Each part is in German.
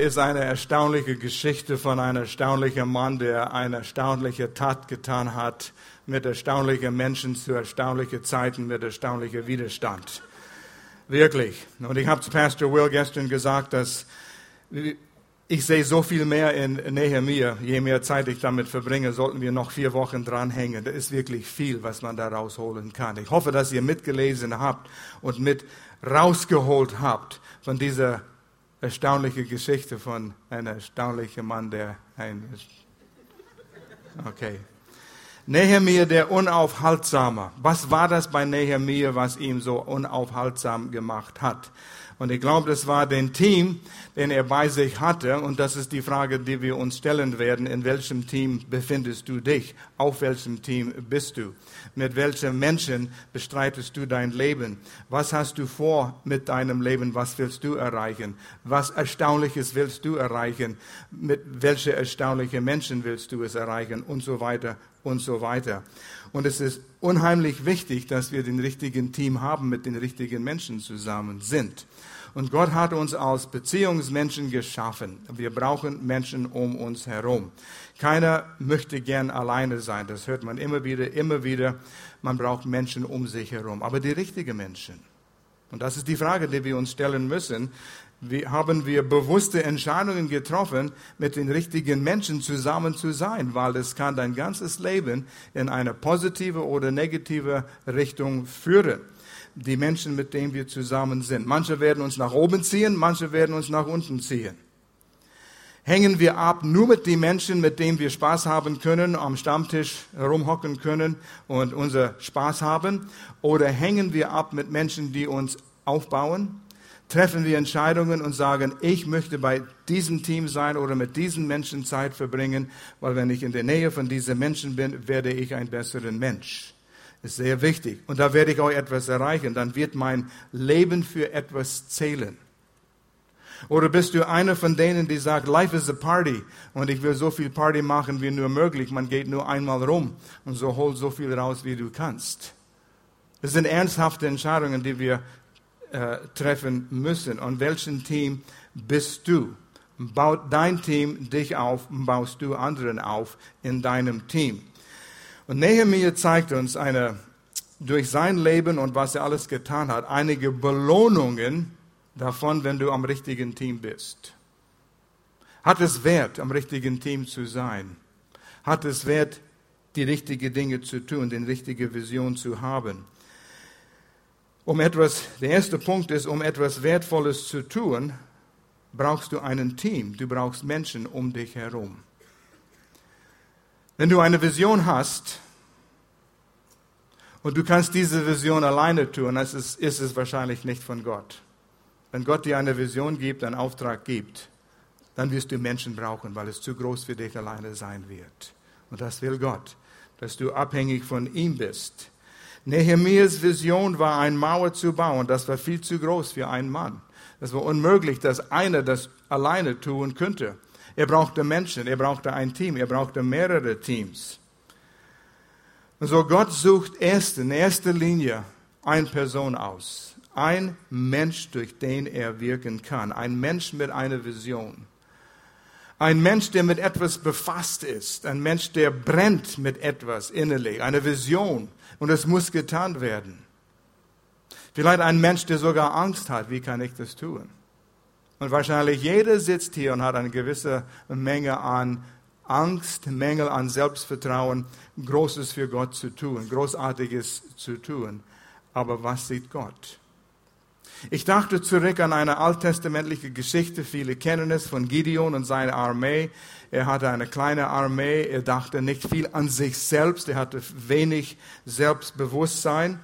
ist eine erstaunliche Geschichte von einem erstaunlichen Mann, der eine erstaunliche Tat getan hat, mit erstaunlichen Menschen zu erstaunlichen Zeiten, mit erstaunlichem Widerstand. Wirklich. Und ich habe zu Pastor Will gestern gesagt, dass ich sehe so viel mehr in Nehemiah. Je mehr Zeit ich damit verbringe, sollten wir noch vier Wochen dranhängen. Da ist wirklich viel, was man da rausholen kann. Ich hoffe, dass ihr mitgelesen habt und mit rausgeholt habt von dieser erstaunliche Geschichte von einem erstaunlichen Mann, der ein. Okay. Nehemiah, der Unaufhaltsame. Was war das bei Nehemiah, was ihm so unaufhaltsam gemacht hat? Und ich glaube, das war den Team, den er bei sich hatte. Und das ist die Frage, die wir uns stellen werden. In welchem Team befindest du dich? Auf welchem Team bist du? Mit welchen Menschen bestreitest du dein Leben? Was hast du vor mit deinem Leben? Was willst du erreichen? Was Erstaunliches willst du erreichen? Mit welchen erstaunlichen Menschen willst du es erreichen? Und so weiter und so weiter. Und es ist unheimlich wichtig, dass wir den richtigen Team haben, mit den richtigen Menschen zusammen sind. Und Gott hat uns als Beziehungsmenschen geschaffen. Wir brauchen Menschen um uns herum. Keiner möchte gern alleine sein. Das hört man immer wieder, immer wieder. Man braucht Menschen um sich herum. Aber die richtigen Menschen. Und das ist die Frage, die wir uns stellen müssen. Wie haben wir bewusste Entscheidungen getroffen, mit den richtigen Menschen zusammen zu sein? Weil es kann dein ganzes Leben in eine positive oder negative Richtung führen die Menschen, mit denen wir zusammen sind. Manche werden uns nach oben ziehen, manche werden uns nach unten ziehen. Hängen wir ab nur mit den Menschen, mit denen wir Spaß haben können, am Stammtisch herumhocken können und unser Spaß haben? Oder hängen wir ab mit Menschen, die uns aufbauen? Treffen wir Entscheidungen und sagen, ich möchte bei diesem Team sein oder mit diesen Menschen Zeit verbringen, weil wenn ich in der Nähe von diesen Menschen bin, werde ich ein besserer Mensch ist sehr wichtig. Und da werde ich auch etwas erreichen. Dann wird mein Leben für etwas zählen. Oder bist du einer von denen, die sagt, Life is a party und ich will so viel Party machen wie nur möglich. Man geht nur einmal rum und so hol so viel raus, wie du kannst. Das sind ernsthafte Entscheidungen, die wir äh, treffen müssen. Und welchen Team bist du? Baut dein Team dich auf, baust du anderen auf in deinem Team. Und Nehemiah zeigt uns eine, durch sein Leben und was er alles getan hat, einige Belohnungen davon, wenn du am richtigen Team bist. Hat es Wert, am richtigen Team zu sein? Hat es Wert, die richtigen Dinge zu tun, die richtige Vision zu haben? Um etwas, der erste Punkt ist, um etwas Wertvolles zu tun, brauchst du ein Team. Du brauchst Menschen um dich herum. Wenn du eine Vision hast und du kannst diese Vision alleine tun, dann ist, ist es wahrscheinlich nicht von Gott. Wenn Gott dir eine Vision gibt, einen Auftrag gibt, dann wirst du Menschen brauchen, weil es zu groß für dich alleine sein wird. Und das will Gott, dass du abhängig von ihm bist. Nehemias Vision war, eine Mauer zu bauen. Das war viel zu groß für einen Mann. Das war unmöglich, dass einer das alleine tun könnte. Er brauchte Menschen, er brauchte ein Team, er brauchte mehrere Teams. Und so Gott sucht erst in erster Linie eine Person aus. Ein Mensch, durch den er wirken kann. Ein Mensch mit einer Vision. Ein Mensch, der mit etwas befasst ist. Ein Mensch, der brennt mit etwas innerlich. Eine Vision. Und es muss getan werden. Vielleicht ein Mensch, der sogar Angst hat. Wie kann ich das tun? Und wahrscheinlich jeder sitzt hier und hat eine gewisse Menge an Angst, Mängel an Selbstvertrauen, Großes für Gott zu tun, Großartiges zu tun. Aber was sieht Gott? Ich dachte zurück an eine alttestamentliche Geschichte, viele kennen es, von Gideon und seiner Armee. Er hatte eine kleine Armee, er dachte nicht viel an sich selbst, er hatte wenig Selbstbewusstsein.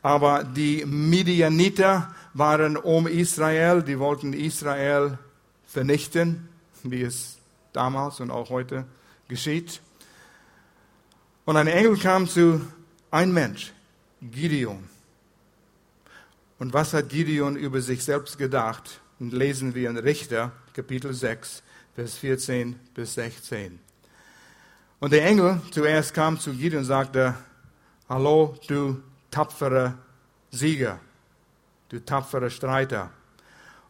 Aber die Midianiter waren um Israel, die wollten Israel vernichten, wie es damals und auch heute geschieht. Und ein Engel kam zu ein Mensch, Gideon. Und was hat Gideon über sich selbst gedacht? Und lesen wir in Richter, Kapitel 6, Vers 14 bis 16. Und der Engel zuerst kam zu Gideon und sagte, Hallo, du tapferer Sieger du tapferer Streiter.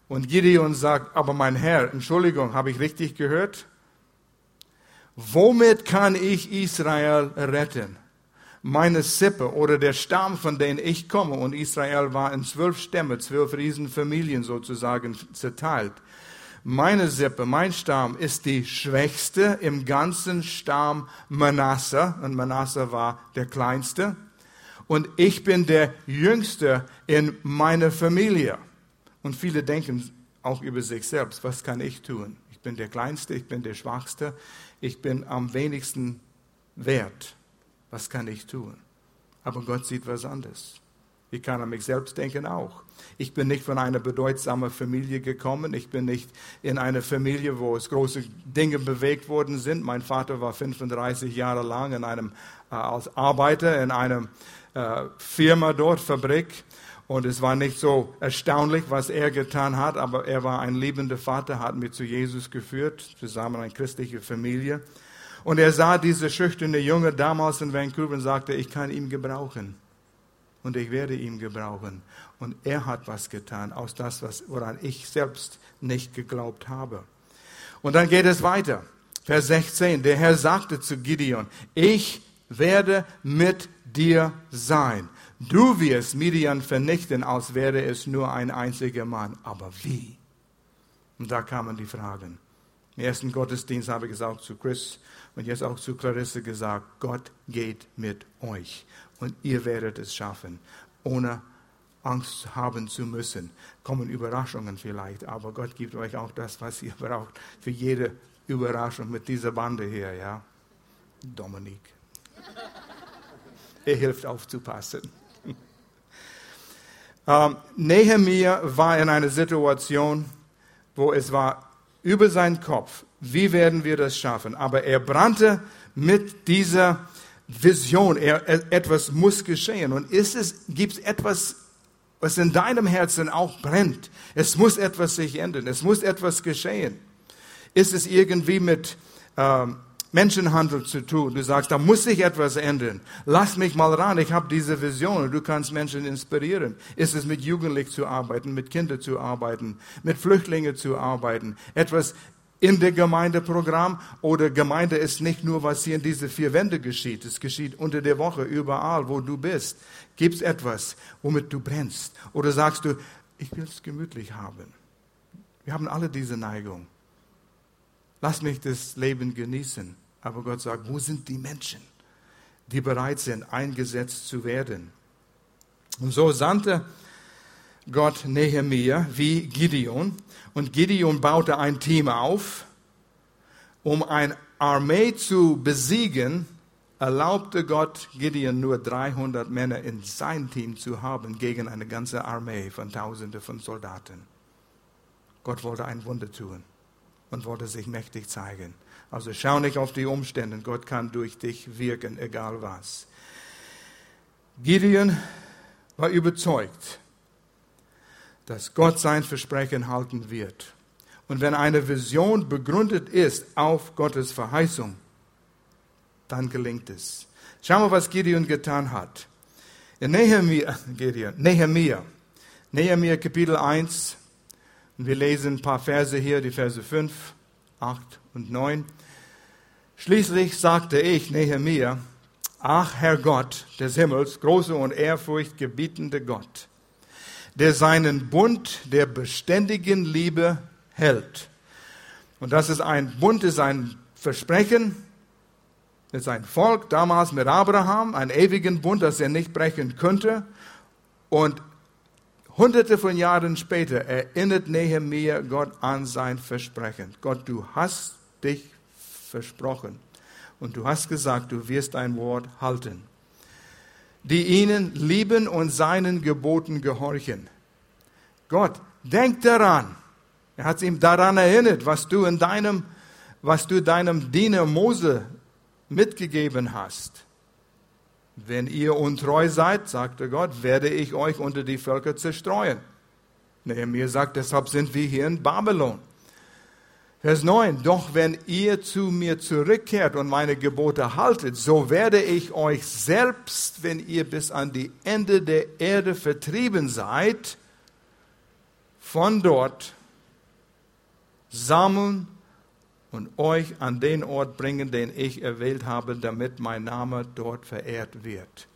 Und Gideon sagt, aber mein Herr, Entschuldigung, habe ich richtig gehört? Womit kann ich Israel retten? Meine Sippe oder der Stamm, von dem ich komme, und Israel war in zwölf Stämme, zwölf Riesenfamilien sozusagen zerteilt. Meine Sippe, mein Stamm ist die schwächste im ganzen Stamm Manasse, und Manasse war der kleinste. Und ich bin der jüngste in meiner Familie. Und viele denken auch über sich selbst, was kann ich tun? Ich bin der Kleinste, ich bin der Schwachste, ich bin am wenigsten wert. Was kann ich tun? Aber Gott sieht was anderes. Ich kann an mich selbst denken auch. Ich bin nicht von einer bedeutsamen Familie gekommen. Ich bin nicht in einer Familie, wo es große Dinge bewegt worden sind. Mein Vater war 35 Jahre lang in einem, äh, als Arbeiter in einer äh, Firma dort, Fabrik. Und es war nicht so erstaunlich, was er getan hat, aber er war ein liebender Vater, hat mich zu Jesus geführt, zusammen eine christliche Familie. Und er sah diese schüchterne Junge damals in Vancouver und sagte, ich kann ihn gebrauchen. Und ich werde ihn gebrauchen. Und er hat was getan, aus das, woran ich selbst nicht geglaubt habe. Und dann geht es weiter. Vers 16. Der Herr sagte zu Gideon, ich werde mit dir sein. Du wirst Midian vernichten, als wäre es nur ein einziger Mann. Aber wie? Und da kamen die Fragen. Im ersten Gottesdienst habe ich es auch zu Chris und jetzt auch zu Clarisse gesagt, Gott geht mit euch und ihr werdet es schaffen, ohne Angst haben zu müssen. Kommen Überraschungen vielleicht, aber Gott gibt euch auch das, was ihr braucht für jede Überraschung mit dieser Bande hier, ja. Dominik. Er hilft aufzupassen. Ähm, Nehemiah war in einer Situation, wo es war über seinen Kopf, wie werden wir das schaffen? Aber er brannte mit dieser Vision, er, etwas muss geschehen. Und ist es, gibt es etwas, was in deinem Herzen auch brennt? Es muss etwas sich ändern, es muss etwas geschehen. Ist es irgendwie mit ähm, Menschenhandel zu tun. Du sagst, da muss sich etwas ändern. Lass mich mal ran, ich habe diese Vision du kannst Menschen inspirieren. Ist es mit Jugendlichen zu arbeiten, mit Kindern zu arbeiten, mit Flüchtlingen zu arbeiten, etwas in der Gemeindeprogramm oder Gemeinde ist nicht nur, was hier in diese vier Wände geschieht. Es geschieht unter der Woche, überall, wo du bist. Gibt es etwas, womit du brennst? Oder sagst du, ich will es gemütlich haben. Wir haben alle diese Neigung. Lass mich das Leben genießen. Aber Gott sagt, wo sind die Menschen, die bereit sind, eingesetzt zu werden? Und so sandte Gott Nehemiah wie Gideon. Und Gideon baute ein Team auf, um eine Armee zu besiegen, erlaubte Gott Gideon nur 300 Männer in sein Team zu haben gegen eine ganze Armee von Tausenden von Soldaten. Gott wollte ein Wunder tun und wollte sich mächtig zeigen. Also schau nicht auf die Umstände. Gott kann durch dich wirken, egal was. Gideon war überzeugt, dass Gott sein Versprechen halten wird. Und wenn eine Vision begründet ist auf Gottes Verheißung, dann gelingt es. Schau mal, was Gideon getan hat. In Nehemiah, Gideon, Nehemiah, Nehemiah Kapitel 1, wir lesen ein paar Verse hier, die Verse 5, 8 und 9. Schließlich sagte ich, Nehemiah, ach Herr Gott des Himmels, große und ehrfurchtgebietende Gott, der seinen Bund der beständigen Liebe hält. Und das ist ein Bund, ist ein Versprechen, mit seinem Volk, damals mit Abraham, einen ewigen Bund, das er nicht brechen könnte. Und hunderte von Jahren später erinnert Nehemiah Gott an sein Versprechen. Gott, du hast dich versprochen. Und du hast gesagt, du wirst dein Wort halten. Die ihnen lieben und seinen Geboten gehorchen. Gott, denk daran. Er hat ihm daran erinnert, was du in deinem, was du deinem Diener Mose mitgegeben hast. Wenn ihr untreu seid, sagte Gott, werde ich euch unter die Völker zerstreuen. Nehemiah sagt, deshalb sind wir hier in Babylon. Vers 9, doch wenn ihr zu mir zurückkehrt und meine Gebote haltet, so werde ich euch selbst, wenn ihr bis an die Ende der Erde vertrieben seid, von dort sammeln und euch an den Ort bringen, den ich erwählt habe, damit mein Name dort verehrt wird.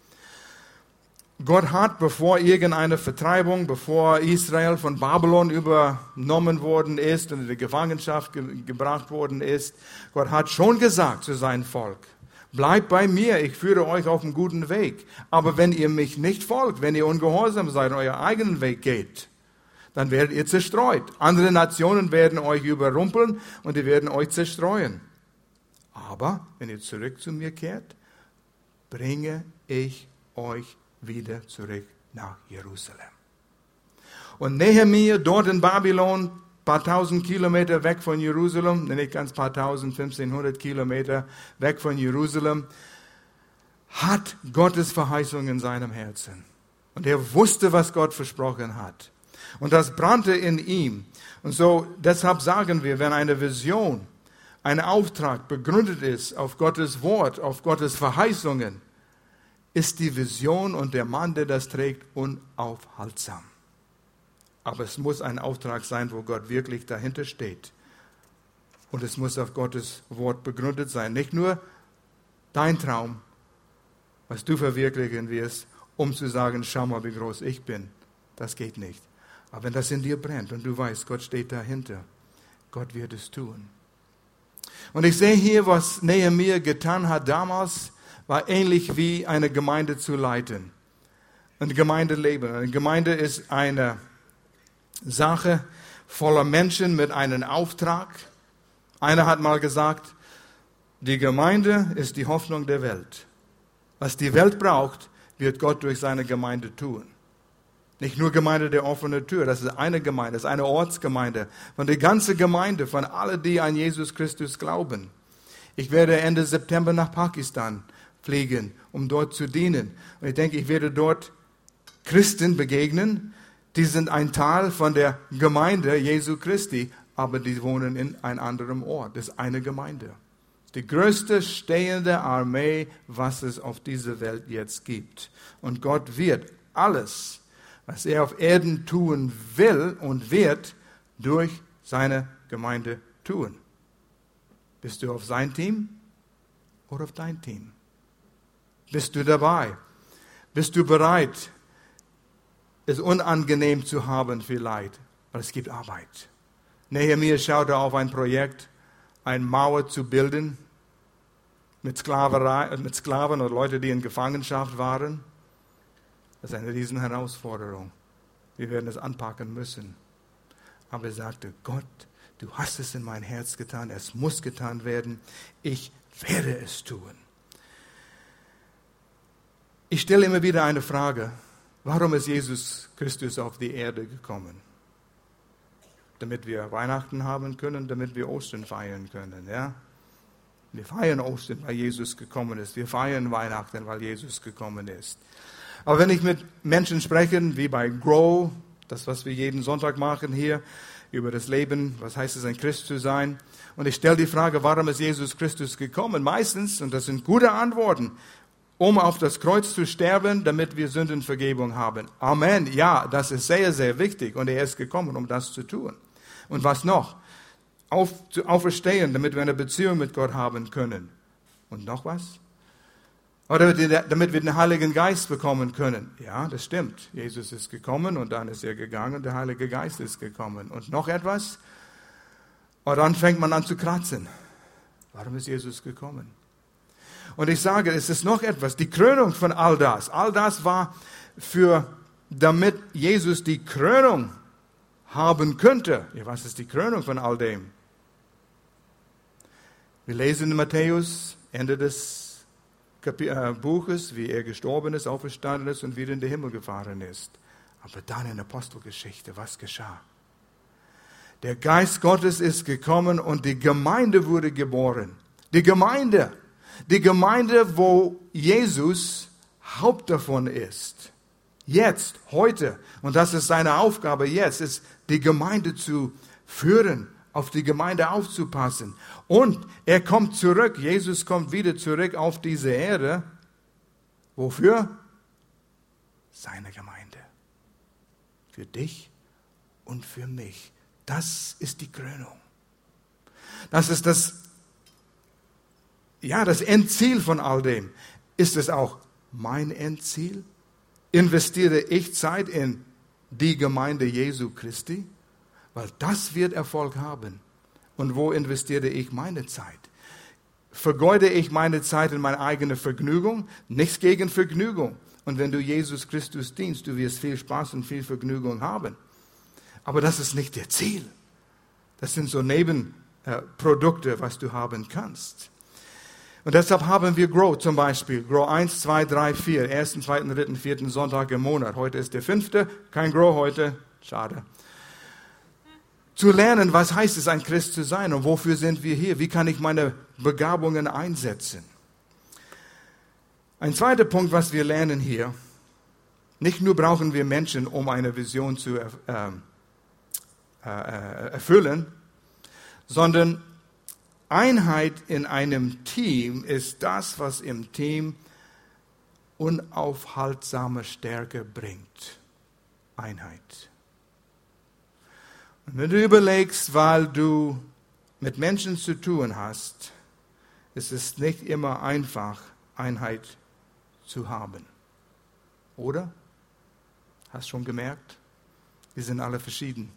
Gott hat, bevor irgendeine Vertreibung, bevor Israel von Babylon übernommen worden ist und in die Gefangenschaft ge gebracht worden ist, Gott hat schon gesagt zu seinem Volk, bleibt bei mir, ich führe euch auf einen guten Weg. Aber wenn ihr mich nicht folgt, wenn ihr ungehorsam seid und euer eigenen Weg geht, dann werdet ihr zerstreut. Andere Nationen werden euch überrumpeln und die werden euch zerstreuen. Aber wenn ihr zurück zu mir kehrt, bringe ich euch wieder zurück nach Jerusalem. Und Nehemiah dort in Babylon, paar tausend Kilometer weg von Jerusalem, nicht ganz paar tausend, 1500 Kilometer weg von Jerusalem, hat Gottes Verheißung in seinem Herzen. Und er wusste, was Gott versprochen hat. Und das brannte in ihm. Und so, deshalb sagen wir, wenn eine Vision, ein Auftrag begründet ist auf Gottes Wort, auf Gottes Verheißungen, ist die Vision und der Mann, der das trägt, unaufhaltsam. Aber es muss ein Auftrag sein, wo Gott wirklich dahinter steht. Und es muss auf Gottes Wort begründet sein. Nicht nur dein Traum, was du verwirklichen wirst, um zu sagen, schau mal, wie groß ich bin. Das geht nicht. Aber wenn das in dir brennt und du weißt, Gott steht dahinter, Gott wird es tun. Und ich sehe hier, was Nehemiah getan hat damals war ähnlich wie eine Gemeinde zu leiten. Ein Gemeindeleben. Eine Gemeinde ist eine Sache voller Menschen mit einem Auftrag. Einer hat mal gesagt, die Gemeinde ist die Hoffnung der Welt. Was die Welt braucht, wird Gott durch seine Gemeinde tun. Nicht nur Gemeinde der offenen Tür, das ist eine Gemeinde, das ist eine Ortsgemeinde. Von der ganzen Gemeinde, von allen, die an Jesus Christus glauben. Ich werde Ende September nach Pakistan pflegen, um dort zu dienen. Und ich denke, ich werde dort Christen begegnen, die sind ein Teil von der Gemeinde Jesu Christi, aber die wohnen in einem anderen Ort. Das ist eine Gemeinde. Die größte stehende Armee, was es auf dieser Welt jetzt gibt. Und Gott wird alles, was er auf Erden tun will und wird, durch seine Gemeinde tun. Bist du auf sein Team oder auf dein Team? Bist du dabei? Bist du bereit, es unangenehm zu haben vielleicht? Weil es gibt Arbeit. Nehemiah schaute auf ein Projekt, eine Mauer zu bilden mit, Sklaverei, mit Sklaven oder Leute, die in Gefangenschaft waren. Das ist eine riesen Herausforderung. Wir werden es anpacken müssen. Aber er sagte, Gott, du hast es in mein Herz getan, es muss getan werden, ich werde es tun. Ich stelle immer wieder eine Frage. Warum ist Jesus Christus auf die Erde gekommen? Damit wir Weihnachten haben können, damit wir Ostern feiern können, ja? Wir feiern Ostern, weil Jesus gekommen ist. Wir feiern Weihnachten, weil Jesus gekommen ist. Aber wenn ich mit Menschen spreche, wie bei Grow, das, was wir jeden Sonntag machen hier, über das Leben, was heißt es, ein Christ zu sein, und ich stelle die Frage, warum ist Jesus Christus gekommen? Meistens, und das sind gute Antworten, um auf das Kreuz zu sterben, damit wir Sündenvergebung haben. Amen. Ja, das ist sehr, sehr wichtig und er ist gekommen, um das zu tun. Und was noch? Auf, zu auferstehen, damit wir eine Beziehung mit Gott haben können. Und noch was? Oder damit wir den Heiligen Geist bekommen können. Ja, das stimmt. Jesus ist gekommen und dann ist er gegangen und der Heilige Geist ist gekommen. Und noch etwas? Und dann fängt man an zu kratzen. Warum ist Jesus gekommen? Und ich sage, es ist noch etwas, die Krönung von all das. All das war für, damit Jesus die Krönung haben könnte. Ja, was ist die Krönung von all dem? Wir lesen in Matthäus, Ende des Äh, Buches, wie er gestorben ist, auferstanden ist und wieder in den Himmel gefahren ist. Aber dann in Apostelgeschichte, was geschah? Der Geist Gottes ist gekommen und die Gemeinde wurde geboren. Die Gemeinde. Die Gemeinde, wo Jesus Haupt davon ist. Jetzt, heute. Und das ist seine Aufgabe jetzt, ist die Gemeinde zu führen, auf die Gemeinde aufzupassen. Und er kommt zurück, Jesus kommt wieder zurück auf diese Erde. Wofür? Seine Gemeinde. Für dich und für mich. Das ist die Krönung. Das ist das, ja, das Endziel von all dem. Ist es auch mein Endziel? Investiere ich Zeit in die Gemeinde Jesu Christi? Weil das wird Erfolg haben. Und wo investiere ich meine Zeit? Vergeude ich meine Zeit in meine eigene Vergnügung? Nichts gegen Vergnügung. Und wenn du Jesus Christus dienst, du wirst viel Spaß und viel Vergnügung haben. Aber das ist nicht der Ziel. Das sind so Nebenprodukte, was du haben kannst. Und deshalb haben wir Grow zum Beispiel. Grow 1, 2, 3, 4. Ersten, zweiten, dritten, vierten Sonntag im Monat. Heute ist der fünfte. Kein Grow heute. Schade. Zu lernen, was heißt es, ein Christ zu sein und wofür sind wir hier? Wie kann ich meine Begabungen einsetzen? Ein zweiter Punkt, was wir lernen hier. Nicht nur brauchen wir Menschen, um eine Vision zu äh, äh, erfüllen, sondern Einheit in einem Team ist das, was im Team unaufhaltsame Stärke bringt. Einheit. Wenn du überlegst, weil du mit Menschen zu tun hast, ist es nicht immer einfach, Einheit zu haben. Oder? Hast schon gemerkt? Wir sind alle verschieden.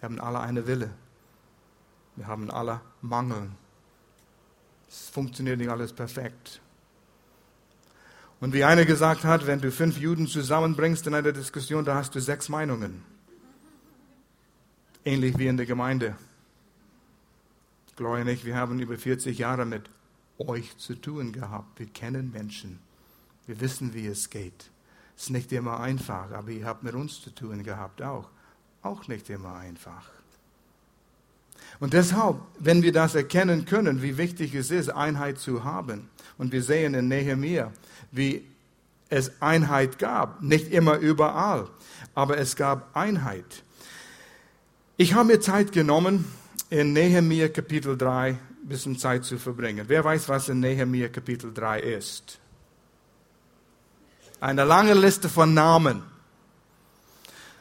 Wir haben alle eine Wille. Wir haben alle Mangel. Es funktioniert nicht alles perfekt. Und wie einer gesagt hat, wenn du fünf Juden zusammenbringst in einer Diskussion, da hast du sechs Meinungen. Ähnlich wie in der Gemeinde. Glaube nicht, wir haben über 40 Jahre mit euch zu tun gehabt. Wir kennen Menschen. Wir wissen, wie es geht. Es ist nicht immer einfach, aber ihr habt mit uns zu tun gehabt auch. Auch nicht immer einfach. Und deshalb, wenn wir das erkennen können, wie wichtig es ist, Einheit zu haben, und wir sehen in Nehemiah, wie es Einheit gab, nicht immer überall, aber es gab Einheit. Ich habe mir Zeit genommen, in Nehemiah Kapitel 3 ein bisschen Zeit zu verbringen. Wer weiß, was in Nehemiah Kapitel 3 ist? Eine lange Liste von Namen.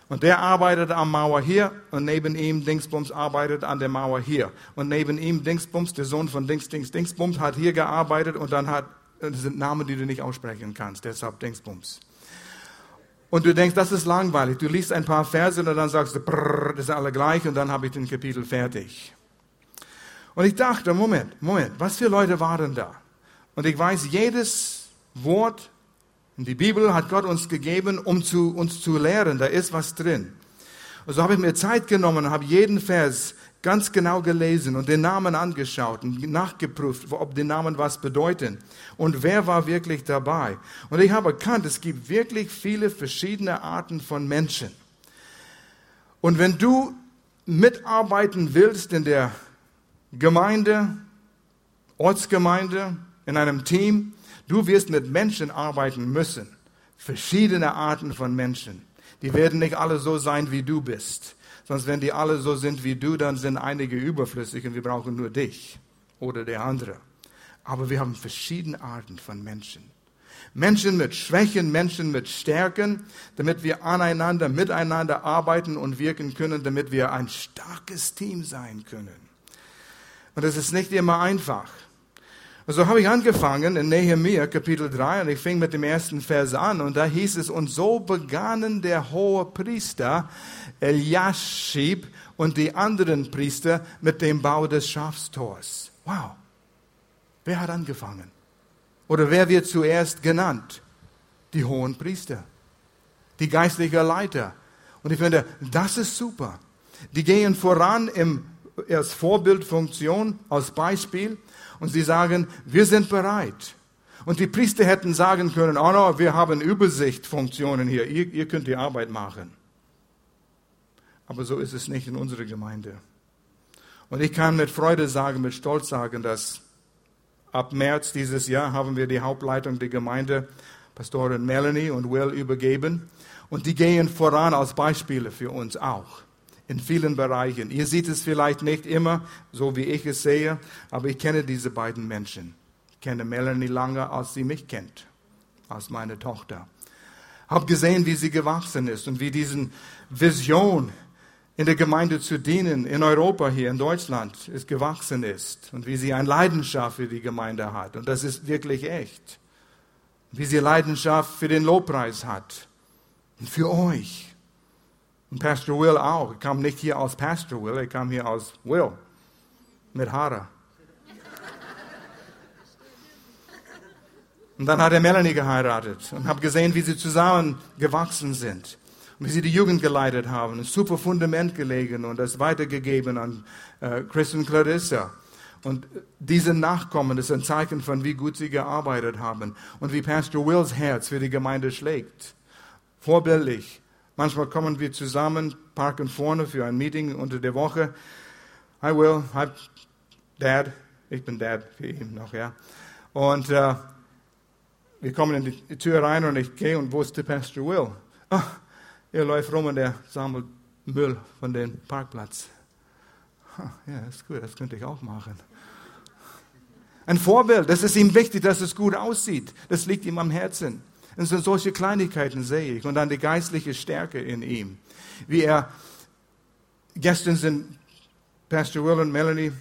Und der arbeitet am Mauer hier und neben ihm Dingsbums arbeitet an der Mauer hier. Und neben ihm Dingsbums, der Sohn von Dings, Dings, Dingsbums, hat hier gearbeitet und dann hat, das sind Namen, die du nicht aussprechen kannst, deshalb Dingsbums. Und du denkst, das ist langweilig. Du liest ein paar Verse und dann sagst du, brrr, das sind alle gleich und dann habe ich den Kapitel fertig. Und ich dachte, Moment, Moment, was für Leute waren da? Und ich weiß, jedes Wort und die Bibel hat Gott uns gegeben, um zu, uns zu lehren. Da ist was drin. Und so habe ich mir Zeit genommen und habe jeden Vers ganz genau gelesen und den Namen angeschaut und nachgeprüft, ob die Namen was bedeuten und wer war wirklich dabei. Und ich habe erkannt, es gibt wirklich viele verschiedene Arten von Menschen. Und wenn du mitarbeiten willst in der Gemeinde, Ortsgemeinde, in einem Team, Du wirst mit Menschen arbeiten müssen. Verschiedene Arten von Menschen. Die werden nicht alle so sein, wie du bist. Sonst, wenn die alle so sind wie du, dann sind einige überflüssig und wir brauchen nur dich oder der andere. Aber wir haben verschiedene Arten von Menschen. Menschen mit Schwächen, Menschen mit Stärken, damit wir aneinander, miteinander arbeiten und wirken können, damit wir ein starkes Team sein können. Und das ist nicht immer einfach. Und so habe ich angefangen in Nehemiah Kapitel 3 und ich fing mit dem ersten Vers an und da hieß es, und so begannen der hohe Priester Eliashib und die anderen Priester mit dem Bau des Schafstors. Wow. Wer hat angefangen? Oder wer wird zuerst genannt? Die hohen Priester. Die geistlichen Leiter. Und ich finde, das ist super. Die gehen voran im, als Vorbildfunktion, als Beispiel und sie sagen, wir sind bereit. Und die Priester hätten sagen können, oh no, wir haben Übersichtfunktionen hier, ihr, ihr könnt die Arbeit machen. Aber so ist es nicht in unserer Gemeinde. Und ich kann mit Freude sagen, mit Stolz sagen, dass ab März dieses Jahr haben wir die Hauptleitung der Gemeinde, Pastorin Melanie und Will, übergeben. Und die gehen voran als Beispiele für uns auch in vielen Bereichen. Ihr seht es vielleicht nicht immer, so wie ich es sehe, aber ich kenne diese beiden Menschen. Ich kenne Melanie lange, als sie mich kennt, als meine Tochter. Hab gesehen, wie sie gewachsen ist und wie diese Vision in der Gemeinde zu dienen, in Europa hier, in Deutschland, es gewachsen ist und wie sie eine Leidenschaft für die Gemeinde hat. Und das ist wirklich echt. Wie sie Leidenschaft für den Lobpreis hat. Und für euch. Und Pastor Will auch. Er kam nicht hier aus Pastor Will, er kam hier aus Will. Mit Haare. Und dann hat er Melanie geheiratet und habe gesehen, wie sie zusammen gewachsen sind und wie sie die Jugend geleitet haben, ein super Fundament gelegen und das weitergegeben an äh, Chris und Clarissa. Und diese Nachkommen ist ein Zeichen von, wie gut sie gearbeitet haben und wie Pastor Wills Herz für die Gemeinde schlägt. Vorbildlich. Manchmal kommen wir zusammen, parken vorne für ein Meeting unter der Woche. Hi Will, hi Dad. Ich bin Dad für ihn noch, ja. Und äh, wir kommen in die Tür rein und ich gehe und wo ist der Pastor Will? Oh, er läuft rum und er sammelt Müll von dem Parkplatz. Ja, das ist gut, das könnte ich auch machen. Ein Vorbild, das ist ihm wichtig, dass es gut aussieht. Das liegt ihm am Herzen. Und so solche Kleinigkeiten sehe ich. Und dann die geistliche Stärke in ihm. Wie er, gestern sind Pastor Will und Melanie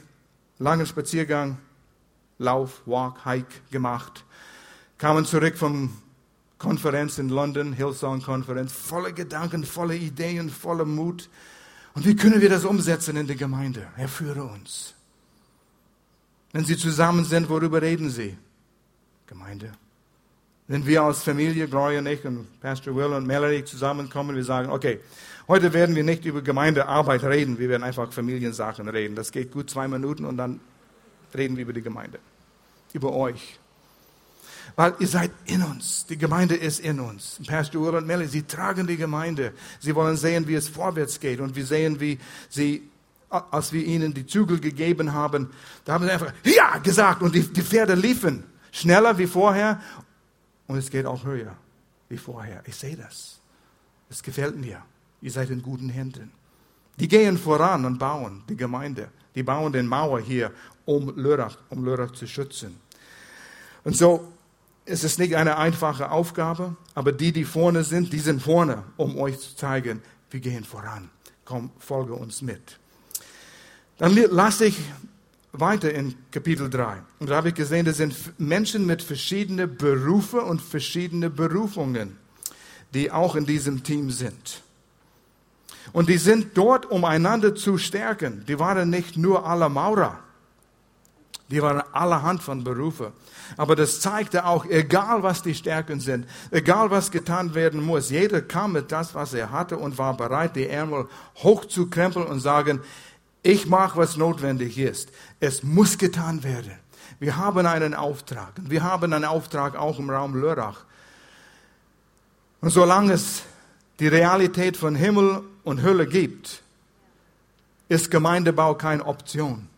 langen Spaziergang, Lauf, Walk, Hike gemacht kamen zurück vom Konferenz in London, Hillsong-Konferenz, voller Gedanken, voller Ideen, voller Mut. Und wie können wir das umsetzen in der Gemeinde? Er führe uns. Wenn Sie zusammen sind, worüber reden Sie? Gemeinde. Wenn wir als Familie, Gloria und ich und Pastor Will und Melanie zusammenkommen, wir sagen, okay, heute werden wir nicht über Gemeindearbeit reden, wir werden einfach Familiensachen reden. Das geht gut zwei Minuten und dann reden wir über die Gemeinde, über euch, weil ihr seid in uns. Die Gemeinde ist in uns. Pastor Will und Melly, sie tragen die Gemeinde. Sie wollen sehen, wie es vorwärts geht. Und wir sehen, wie sie, als wir ihnen die Zügel gegeben haben, da haben sie einfach Ja gesagt und die, die Pferde liefen schneller wie vorher. Und es geht auch höher wie vorher. Ich sehe das. Es gefällt mir. Ihr seid in guten Händen. Die gehen voran und bauen die Gemeinde. Die bauen den Mauer hier, um Lörrach, um Lörrach zu schützen. Und so es ist nicht eine einfache Aufgabe, aber die, die vorne sind, die sind vorne, um euch zu zeigen, wir gehen voran. Komm, folge uns mit. Dann lasse ich weiter in Kapitel 3. Und da habe ich gesehen, das sind Menschen mit verschiedenen Berufen und verschiedenen Berufungen, die auch in diesem Team sind. Und die sind dort, um einander zu stärken. Die waren nicht nur alle Maurer. Die waren allerhand von Berufen. Aber das zeigte auch, egal was die Stärken sind, egal was getan werden muss, jeder kam mit das, was er hatte und war bereit, die Ärmel hochzukrempeln und sagen, ich mache, was notwendig ist. Es muss getan werden. Wir haben einen Auftrag. Wir haben einen Auftrag auch im Raum Lörrach. Und solange es die Realität von Himmel und Hölle gibt, ist Gemeindebau keine Option.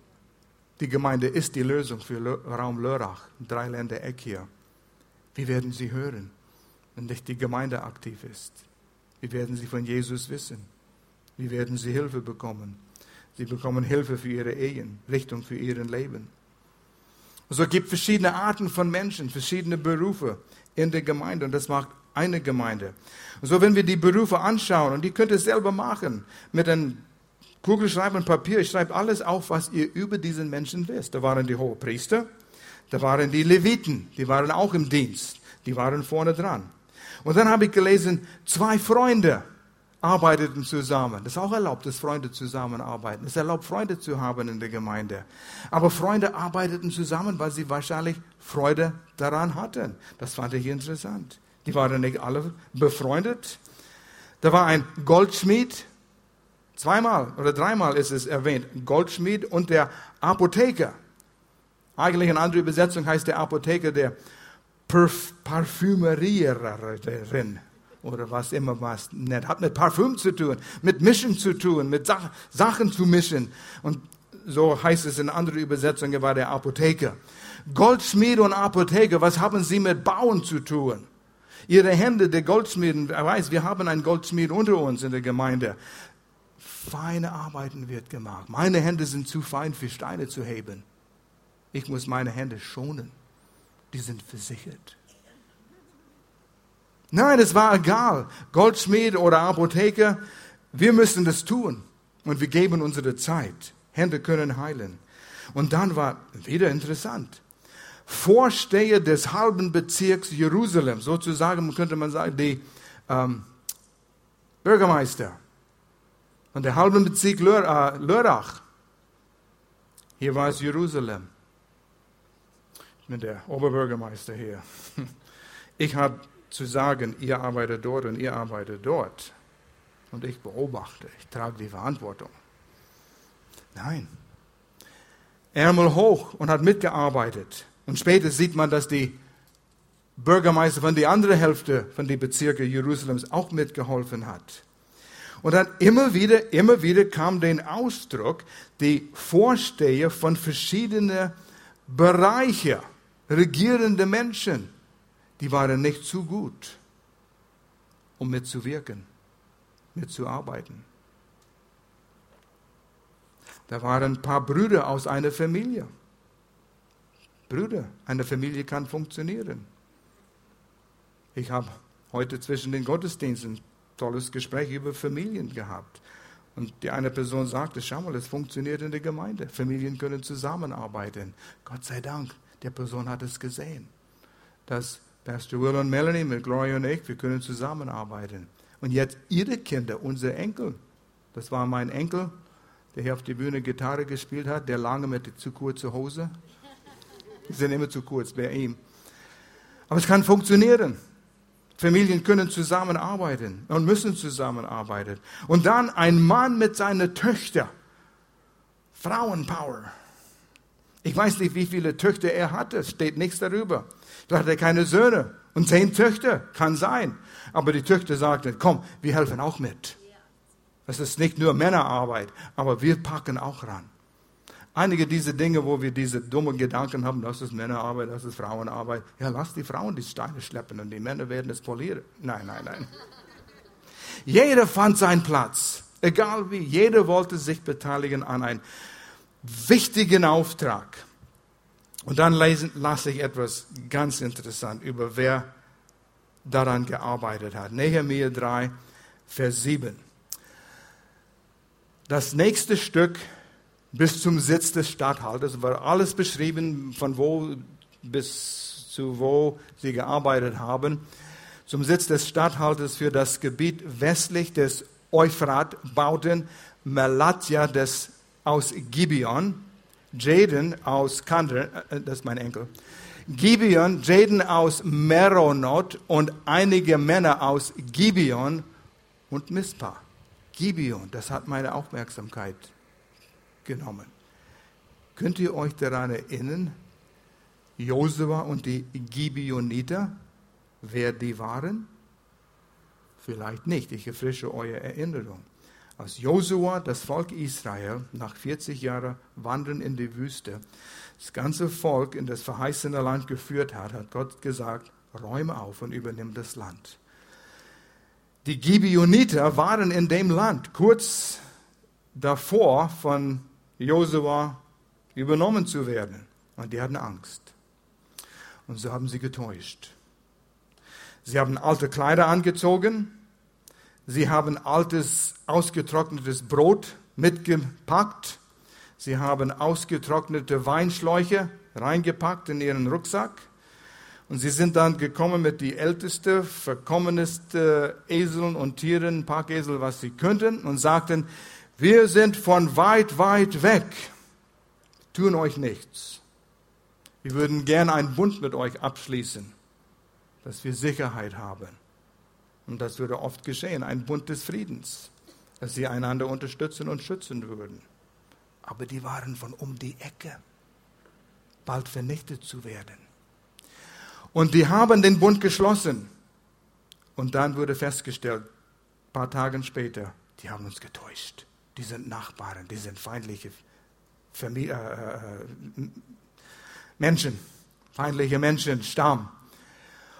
Die Gemeinde ist die Lösung für Raum Lörrach, Dreiländereck hier. Wie werden sie hören, wenn nicht die Gemeinde aktiv ist? Wie werden sie von Jesus wissen? Wie werden sie Hilfe bekommen? Sie bekommen Hilfe für ihre Ehen, Richtung für ihr Leben. So es gibt verschiedene Arten von Menschen, verschiedene Berufe in der Gemeinde und das macht eine Gemeinde. So wenn wir die Berufe anschauen und die könnt ihr selber machen mit einem Kugelschreiber und Papier, ich schreibe alles auf, was ihr über diesen Menschen wisst. Da waren die Hohepriester, da waren die Leviten, die waren auch im Dienst, die waren vorne dran. Und dann habe ich gelesen, zwei Freunde arbeiteten zusammen. Das ist auch erlaubt, dass Freunde zusammenarbeiten. Es ist erlaubt, Freunde zu haben in der Gemeinde. Aber Freunde arbeiteten zusammen, weil sie wahrscheinlich Freude daran hatten. Das fand ich interessant. Die waren nicht alle befreundet. Da war ein Goldschmied, Zweimal oder dreimal ist es erwähnt. Goldschmied und der Apotheker. Eigentlich in anderer Übersetzung heißt der Apotheker der Parf Parfümeriererin oder was immer was nennt. Hat mit Parfüm zu tun, mit Mischen zu tun, mit Sach Sachen zu mischen. Und so heißt es in anderer Übersetzung, er war der Apotheker. Goldschmied und Apotheker, was haben sie mit Bauen zu tun? Ihre Hände, der Goldschmieden, er weiß, wir haben einen Goldschmied unter uns in der Gemeinde feine Arbeiten wird gemacht. Meine Hände sind zu fein für Steine zu heben. Ich muss meine Hände schonen. Die sind versichert. Nein, es war egal. Goldschmied oder Apotheker, wir müssen das tun. und wir geben unsere Zeit. Hände können heilen. Und dann war wieder interessant. Vorsteher des halben Bezirks Jerusalem, sozusagen könnte man sagen, die ähm, Bürgermeister von der halben Bezirk Lör, äh, Lörrach. Hier war es Jerusalem. Ich bin der Oberbürgermeister hier. Ich habe zu sagen, ihr arbeitet dort und ihr arbeitet dort. Und ich beobachte, ich trage die Verantwortung. Nein. Ärmel hoch und hat mitgearbeitet. Und später sieht man, dass die Bürgermeister von der anderen Hälfte von den Bezirken Jerusalems auch mitgeholfen hat. Und dann immer wieder, immer wieder kam der Ausdruck, die Vorsteher von verschiedenen Bereichen, regierende Menschen, die waren nicht zu gut, um mitzuwirken, mitzuarbeiten. Da waren ein paar Brüder aus einer Familie. Brüder, eine Familie kann funktionieren. Ich habe heute zwischen den Gottesdiensten ein tolles Gespräch über Familien gehabt. Und die eine Person sagte, schau mal, es funktioniert in der Gemeinde. Familien können zusammenarbeiten. Gott sei Dank, der Person hat es gesehen. Dass Pastor Will und Melanie mit Gloria und ich, wir können zusammenarbeiten. Und jetzt ihre Kinder, unsere Enkel. Das war mein Enkel, der hier auf der Bühne Gitarre gespielt hat, der lange mit zu kurzen Hose. Die sind immer zu kurz bei ihm. Aber es kann funktionieren. Familien können zusammenarbeiten und müssen zusammenarbeiten. Und dann ein Mann mit seiner Töchter. Frauenpower. Ich weiß nicht, wie viele Töchter er hatte, steht nichts darüber. Da hat er keine Söhne und zehn Töchter, kann sein. Aber die Töchter sagten, komm, wir helfen auch mit. Das ist nicht nur Männerarbeit, aber wir packen auch ran. Einige dieser Dinge, wo wir diese dummen Gedanken haben, das ist Männerarbeit, das ist Frauenarbeit. Ja, lass die Frauen die Steine schleppen und die Männer werden es polieren. Nein, nein, nein. Jeder fand seinen Platz. Egal wie, jeder wollte sich beteiligen an einem wichtigen Auftrag. Und dann lesen, lasse ich etwas ganz interessant über wer daran gearbeitet hat. Nehemiah 3, Vers 7. Das nächste Stück bis zum Sitz des Statthalters war alles beschrieben, von wo bis zu wo sie gearbeitet haben. Zum Sitz des Statthalters für das Gebiet westlich des Euphrat bauten Melatja des, aus Gibeon, Jaden aus Kander, äh, das ist mein Enkel, Gibeon, Jaden aus Meronot und einige Männer aus Gibeon und Mispa. Gibeon, das hat meine Aufmerksamkeit genommen. Könnt ihr euch daran erinnern, Josua und die Gibeoniter, wer die waren? Vielleicht nicht, ich erfrische eure Erinnerung. Als Josua das Volk Israel nach 40 Jahren Wandern in die Wüste das ganze Volk in das verheißene Land geführt hat, hat Gott gesagt, räume auf und übernimm das Land. Die Gibeoniter waren in dem Land kurz davor von Josua übernommen zu werden. Und die hatten Angst. Und so haben sie getäuscht. Sie haben alte Kleider angezogen. Sie haben altes, ausgetrocknetes Brot mitgepackt. Sie haben ausgetrocknete Weinschläuche reingepackt in ihren Rucksack. Und sie sind dann gekommen mit die älteste, verkommeneste Eseln und Tieren, Packesel, was sie könnten, und sagten, wir sind von weit, weit weg, tun euch nichts. Wir würden gern einen Bund mit euch abschließen, dass wir Sicherheit haben. Und das würde oft geschehen, ein Bund des Friedens, dass sie einander unterstützen und schützen würden. Aber die waren von um die Ecke, bald vernichtet zu werden. Und die haben den Bund geschlossen. Und dann wurde festgestellt, ein paar Tage später, die haben uns getäuscht die sind Nachbarn, die sind feindliche Familie, äh, äh, Menschen, feindliche Menschen, Stamm.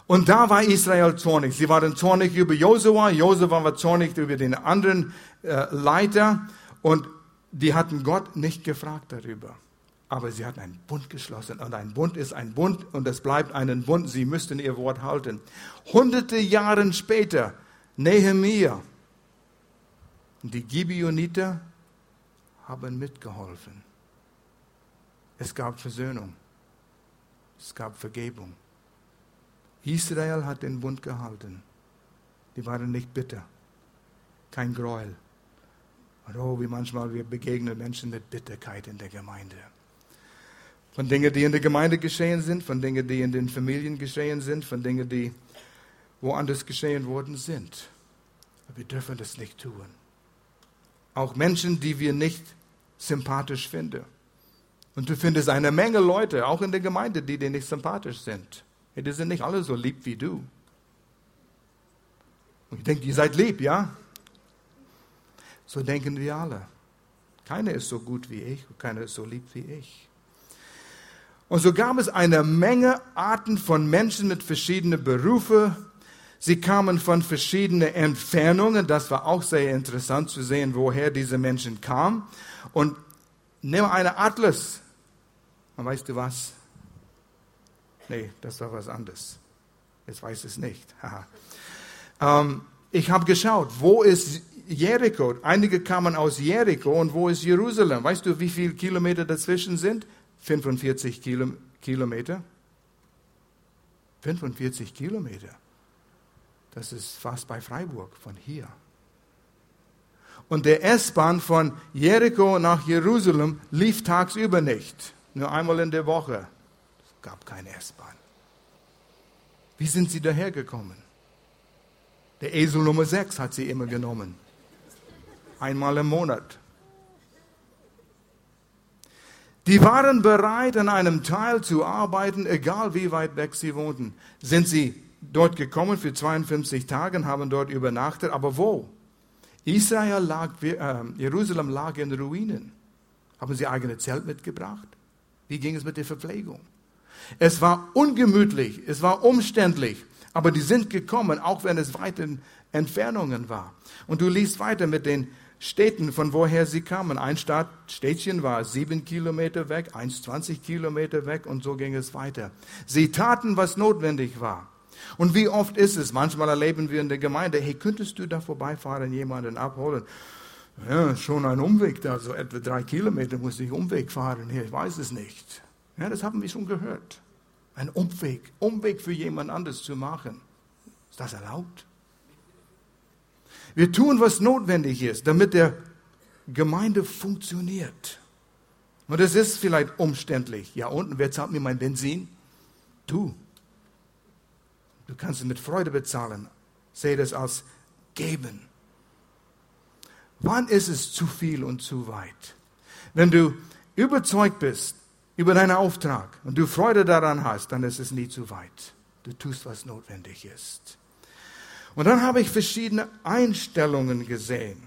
Und da war Israel zornig. Sie waren zornig über Josua, Josua war zornig über den anderen äh, Leiter und die hatten Gott nicht gefragt darüber. Aber sie hatten einen Bund geschlossen und ein Bund ist ein Bund und es bleibt ein Bund. Sie müssten ihr Wort halten. Hunderte Jahre später, Nehemiah, die Gibeoniter haben mitgeholfen. Es gab Versöhnung. Es gab Vergebung. Israel hat den Bund gehalten. Die waren nicht bitter. Kein Gräuel. Und oh, wie manchmal wir begegnen Menschen mit Bitterkeit in der Gemeinde. Von Dingen, die in der Gemeinde geschehen sind, von Dingen, die in den Familien geschehen sind, von Dingen, die woanders geschehen worden sind. Aber wir dürfen das nicht tun. Auch Menschen, die wir nicht sympathisch finden. Und du findest eine Menge Leute, auch in der Gemeinde, die dir nicht sympathisch sind. Die sind nicht alle so lieb wie du. Und ich denke, ihr seid lieb, ja? So denken wir alle. Keiner ist so gut wie ich und keiner ist so lieb wie ich. Und so gab es eine Menge Arten von Menschen mit verschiedenen Berufen. Sie kamen von verschiedenen Entfernungen. Das war auch sehr interessant zu sehen, woher diese Menschen kamen. Und nimm eine Atlas. Und weißt du was? Nee, das war was anderes. Jetzt weiß es nicht. ähm, ich habe geschaut, wo ist Jericho? Einige kamen aus Jericho und wo ist Jerusalem? Weißt du, wie viele Kilometer dazwischen sind? 45 Kilo, Kilometer. 45 Kilometer. Das ist fast bei Freiburg von hier. Und der S-Bahn von Jericho nach Jerusalem lief tagsüber nicht. Nur einmal in der Woche. Gab keine S-Bahn. Wie sind sie dahergekommen? Der Esel Nummer 6 hat sie immer genommen. Einmal im Monat. Die waren bereit, an einem Teil zu arbeiten, egal wie weit weg sie wohnten. Sind sie dort gekommen für 52 Tage haben dort übernachtet, aber wo? Israel lag, äh, Jerusalem lag in Ruinen. Haben sie eigene Zelt mitgebracht? Wie ging es mit der Verpflegung? Es war ungemütlich, es war umständlich, aber die sind gekommen, auch wenn es weite Entfernungen war. Und du liest weiter mit den Städten, von woher sie kamen. Ein Stadt, Städtchen war sieben Kilometer weg, eins 20 Kilometer weg und so ging es weiter. Sie taten, was notwendig war. Und wie oft ist es? Manchmal erleben wir in der Gemeinde, hey, könntest du da vorbeifahren, jemanden abholen? Ja, schon ein Umweg da, so etwa drei Kilometer muss ich Umweg fahren hier, ich weiß es nicht. Ja, das haben wir schon gehört. Ein Umweg, Umweg für jemand anderes zu machen. Ist das erlaubt? Wir tun, was notwendig ist, damit der Gemeinde funktioniert. Und es ist vielleicht umständlich. Ja, unten, wer zahlt mir mein Benzin? Du. Du kannst es mit Freude bezahlen. Sehe das als geben. Wann ist es zu viel und zu weit? Wenn du überzeugt bist über deinen Auftrag und du Freude daran hast, dann ist es nie zu weit. Du tust, was notwendig ist. Und dann habe ich verschiedene Einstellungen gesehen.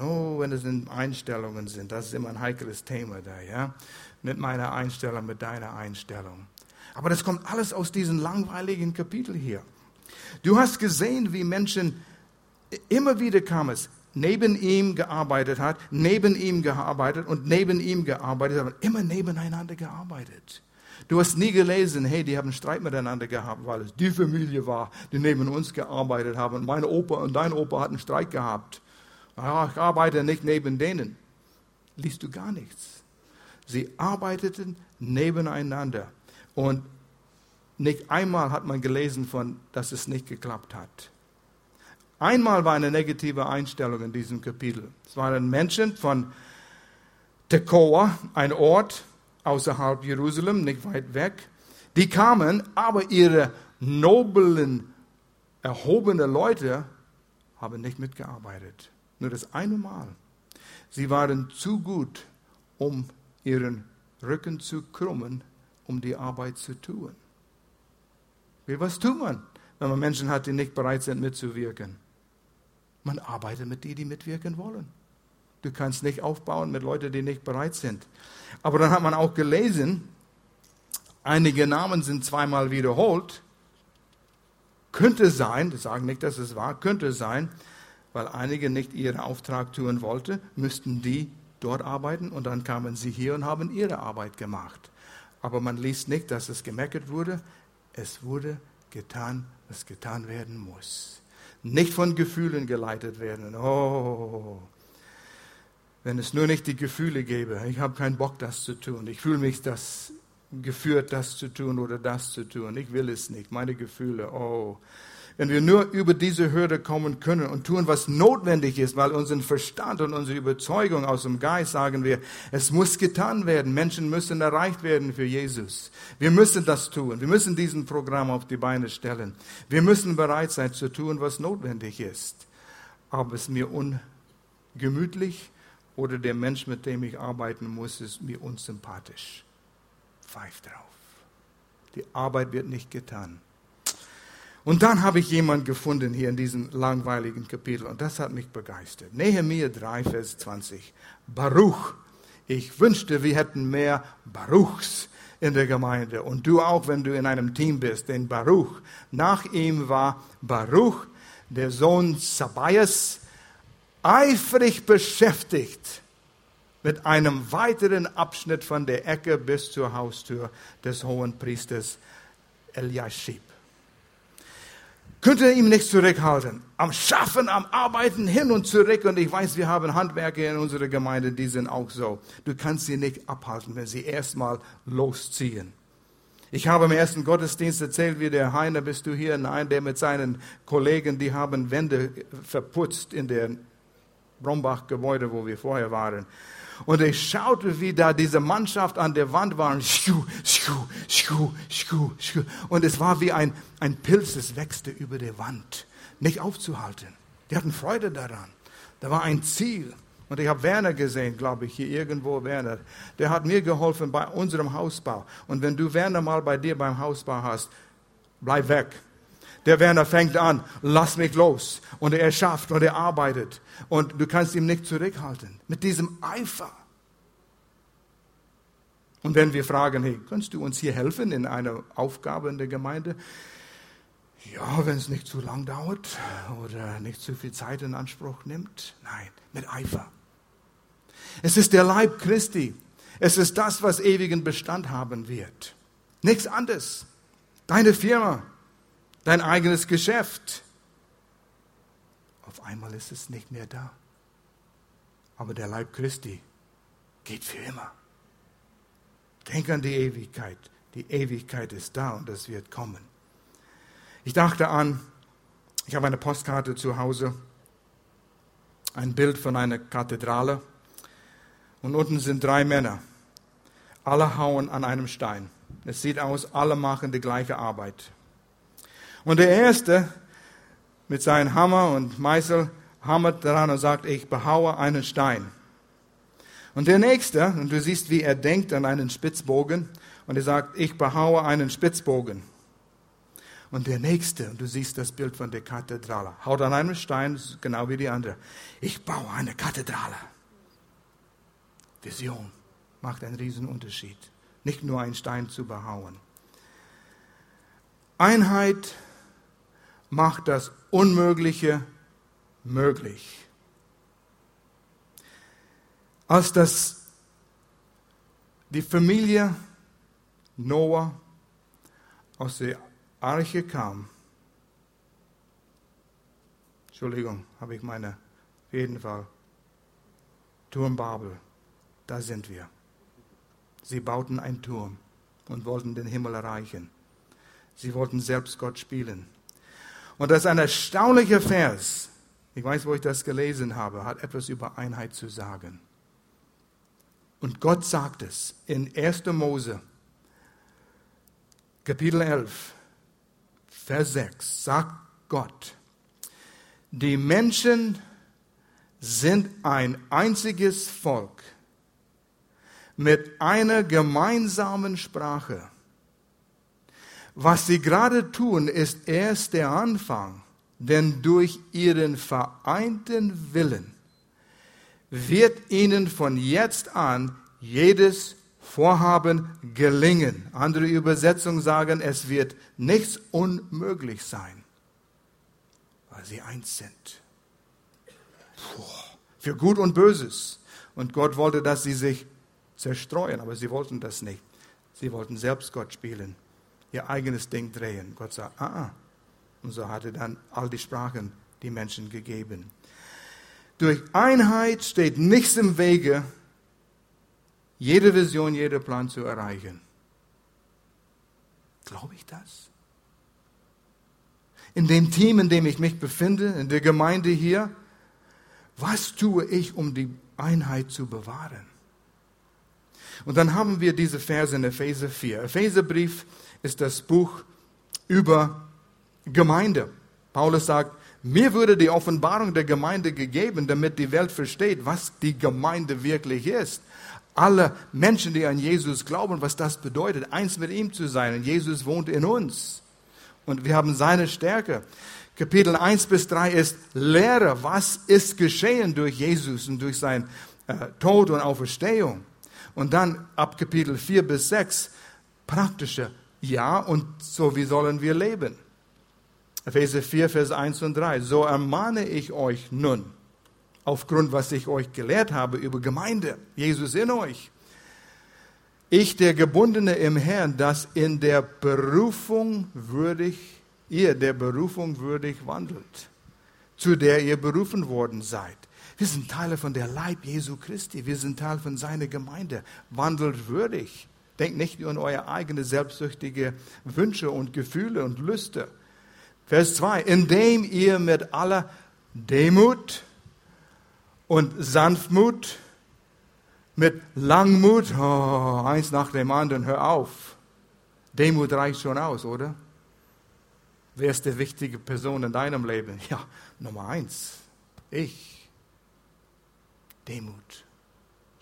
Oh, wenn es in Einstellungen sind, das ist immer ein heikles Thema da, ja? Mit meiner Einstellung, mit deiner Einstellung. Aber das kommt alles aus diesem langweiligen Kapitel hier. Du hast gesehen, wie Menschen, immer wieder kam es, neben ihm gearbeitet hat, neben ihm gearbeitet und neben ihm gearbeitet, aber immer nebeneinander gearbeitet. Du hast nie gelesen, hey, die haben Streit miteinander gehabt, weil es die Familie war, die neben uns gearbeitet haben. Und mein Opa und dein Opa hatten Streit gehabt. Ja, ich arbeite nicht neben denen. Liest du gar nichts. Sie arbeiteten nebeneinander. Und nicht einmal hat man gelesen von, dass es nicht geklappt hat. Einmal war eine negative Einstellung in diesem Kapitel. Es waren Menschen von Tekoa, ein Ort außerhalb Jerusalem, nicht weit weg. Die kamen, aber ihre noblen, erhobenen Leute haben nicht mitgearbeitet. Nur das eine Mal. Sie waren zu gut, um ihren Rücken zu krummen um die Arbeit zu tun. Wie was tut man, wenn man Menschen hat, die nicht bereit sind mitzuwirken? Man arbeitet mit denen, die mitwirken wollen. Du kannst nicht aufbauen mit Leuten, die nicht bereit sind. Aber dann hat man auch gelesen, einige Namen sind zweimal wiederholt. Könnte sein, das sagen nicht, dass es war, könnte sein, weil einige nicht ihren Auftrag tun wollten, müssten die dort arbeiten und dann kamen sie hier und haben ihre Arbeit gemacht aber man liest nicht, dass es gemeckert wurde. Es wurde getan, was getan werden muss. Nicht von Gefühlen geleitet werden. Oh. wenn es nur nicht die Gefühle gäbe. Ich habe keinen Bock, das zu tun. Ich fühle mich das geführt, das zu tun oder das zu tun. Ich will es nicht. Meine Gefühle, oh. Wenn wir nur über diese Hürde kommen können und tun, was notwendig ist, weil unseren Verstand und unsere Überzeugung aus dem Geist sagen wir, es muss getan werden. Menschen müssen erreicht werden für Jesus. Wir müssen das tun. Wir müssen diesen Programm auf die Beine stellen. Wir müssen bereit sein zu tun, was notwendig ist. Aber es mir ungemütlich oder der Mensch, mit dem ich arbeiten muss, ist mir unsympathisch pfeift drauf. Die Arbeit wird nicht getan. Und dann habe ich jemanden gefunden hier in diesem langweiligen Kapitel und das hat mich begeistert. Nehemiah 3, Vers 20. Baruch. Ich wünschte, wir hätten mehr Baruchs in der Gemeinde und du auch, wenn du in einem Team bist, denn Baruch. Nach ihm war Baruch, der Sohn Sabias, eifrig beschäftigt mit einem weiteren Abschnitt von der Ecke bis zur Haustür des hohen Priesters Eliashib. Könnte ihm nicht zurückhalten. Am Schaffen, am Arbeiten hin und zurück. Und ich weiß, wir haben Handwerker in unserer Gemeinde, die sind auch so. Du kannst sie nicht abhalten, wenn sie erstmal losziehen. Ich habe im ersten Gottesdienst erzählt, wie der Heiner, bist du hier? Nein, der mit seinen Kollegen, die haben Wände verputzt in der Brombach-Gebäude, wo wir vorher waren. Und ich schaute, wie da diese Mannschaft an der Wand war. Und es war wie ein, ein Pilz, es wächste über der Wand. Nicht aufzuhalten. Die hatten Freude daran. Da war ein Ziel. Und ich habe Werner gesehen, glaube ich, hier irgendwo Werner. Der hat mir geholfen bei unserem Hausbau. Und wenn du Werner mal bei dir beim Hausbau hast, bleib weg. Der Werner fängt an, lass mich los. Und er schafft und er arbeitet. Und du kannst ihn nicht zurückhalten. Mit diesem Eifer. Und wenn wir fragen, hey, kannst du uns hier helfen in einer Aufgabe in der Gemeinde? Ja, wenn es nicht zu lang dauert oder nicht zu viel Zeit in Anspruch nimmt. Nein, mit Eifer. Es ist der Leib Christi. Es ist das, was ewigen Bestand haben wird. Nichts anderes. Deine Firma, dein eigenes Geschäft. Auf einmal ist es nicht mehr da. Aber der Leib Christi geht für immer. Denk an die Ewigkeit. Die Ewigkeit ist da und es wird kommen. Ich dachte an, ich habe eine Postkarte zu Hause, ein Bild von einer Kathedrale und unten sind drei Männer. Alle hauen an einem Stein. Es sieht aus, alle machen die gleiche Arbeit. Und der Erste mit seinem Hammer und Meißel hammert daran und sagt, ich behaue einen Stein. Und der Nächste, und du siehst, wie er denkt an einen Spitzbogen, und er sagt, ich behaue einen Spitzbogen. Und der Nächste, und du siehst das Bild von der Kathedrale, haut an einem Stein, genau wie die andere. Ich baue eine Kathedrale. Vision macht einen riesen Unterschied. Nicht nur einen Stein zu behauen. Einheit macht das Unmögliche möglich. Als das die Familie Noah aus der Arche kam, Entschuldigung, habe ich meine, auf jeden Fall, Turm Babel, da sind wir. Sie bauten einen Turm und wollten den Himmel erreichen. Sie wollten selbst Gott spielen. Und das ist ein erstaunlicher Vers. Ich weiß, wo ich das gelesen habe, hat etwas über Einheit zu sagen. Und Gott sagt es in 1. Mose, Kapitel 11, Vers 6, sagt Gott, die Menschen sind ein einziges Volk mit einer gemeinsamen Sprache. Was sie gerade tun, ist erst der Anfang, denn durch ihren vereinten Willen wird ihnen von jetzt an jedes Vorhaben gelingen. Andere Übersetzungen sagen, es wird nichts unmöglich sein, weil sie eins sind. Puh, für Gut und Böses. Und Gott wollte, dass sie sich zerstreuen, aber sie wollten das nicht. Sie wollten selbst Gott spielen ihr eigenes Ding drehen. Gott sagt, ah, ah. Und so hat er dann all die Sprachen die Menschen gegeben. durch Einheit steht nichts im Wege, jede Vision, jeder Plan zu erreichen. Glaube ich das? In dem Team, in dem ich mich befinde, in der Gemeinde hier, was tue ich, um die Einheit zu bewahren? Und dann haben wir diese Verse in Epheser 4. Epheserbrief ist das Buch über Gemeinde. Paulus sagt, mir wurde die Offenbarung der Gemeinde gegeben, damit die Welt versteht, was die Gemeinde wirklich ist. Alle Menschen, die an Jesus glauben, was das bedeutet, eins mit ihm zu sein. Und Jesus wohnt in uns. Und wir haben seine Stärke. Kapitel 1 bis 3 ist Lehre, was ist geschehen durch Jesus und durch sein äh, Tod und Auferstehung. Und dann ab Kapitel 4 bis 6 praktische Ja und so wie sollen wir leben. Epheser 4, Vers 1 und 3. So ermahne ich euch nun, aufgrund was ich euch gelehrt habe über Gemeinde, Jesus in euch. Ich, der Gebundene im Herrn, dass in der Berufung würdig, ihr der Berufung würdig wandelt, zu der ihr berufen worden seid. Wir sind Teile von der Leib Jesu Christi. Wir sind Teil von seiner Gemeinde. Wandelt würdig. Denkt nicht nur an eure eigene selbstsüchtige Wünsche und Gefühle und Lüste Vers 2, indem ihr mit aller Demut und Sanftmut, mit Langmut, oh, eins nach dem anderen, hör auf. Demut reicht schon aus, oder? Wer ist die wichtige Person in deinem Leben? Ja, Nummer eins, ich. Demut.